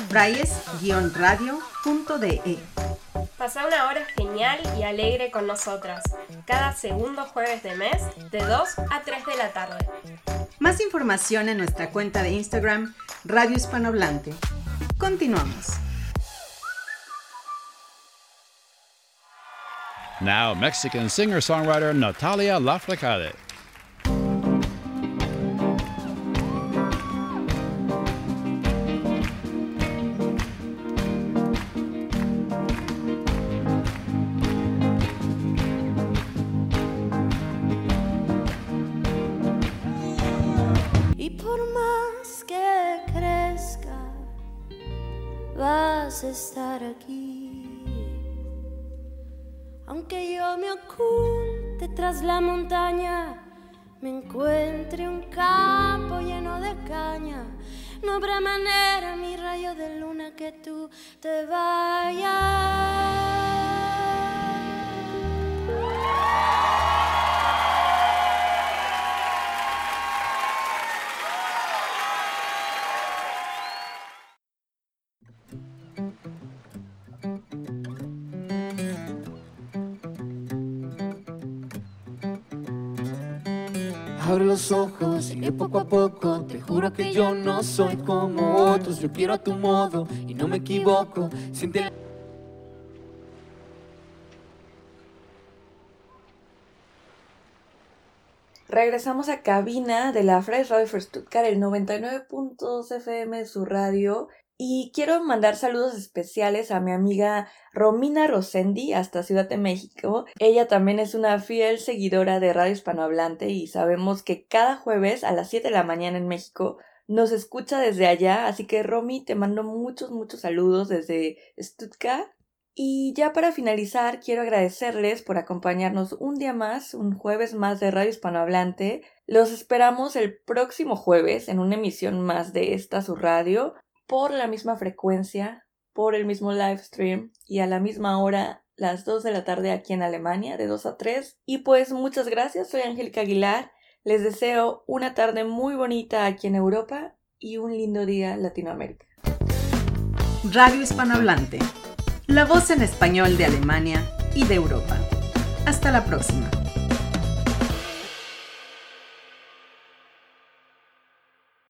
freies-radio.de. Pasa una hora genial y alegre con nosotras, cada segundo jueves de mes, de 2 a 3 de la tarde. Más información en nuestra cuenta de Instagram, Radio Hispanohablante. Continuamos. Now, Mexican singer-songwriter Natalia Lafourcade. Aunque yo me oculte tras la montaña, me encuentre un campo lleno de caña, no habrá manera, mi rayo de luna, que tú te vayas. Abre los ojos, sigue poco a poco. Te juro que yo no soy como otros. Yo quiero a tu modo y no me equivoco. Regresamos a cabina de la Fresh Radio for Stuttgart, el 99.2 FM de su radio. Y quiero mandar saludos especiales a mi amiga Romina Rosendi hasta Ciudad de México. Ella también es una fiel seguidora de Radio Hispanohablante y sabemos que cada jueves a las 7 de la mañana en México nos escucha desde allá. Así que Romy, te mando muchos, muchos saludos desde Stuttgart. Y ya para finalizar, quiero agradecerles por acompañarnos un día más, un jueves más de Radio Hispanohablante. Los esperamos el próximo jueves en una emisión más de esta su radio, por la misma frecuencia, por el mismo live stream y a la misma hora, las 2 de la tarde aquí en Alemania, de 2 a 3. Y pues muchas gracias, soy Angélica Aguilar. Les deseo una tarde muy bonita aquí en Europa y un lindo día Latinoamérica. Radio Hispanohablante la voz en español de Alemania y de Europa. Hasta la próxima.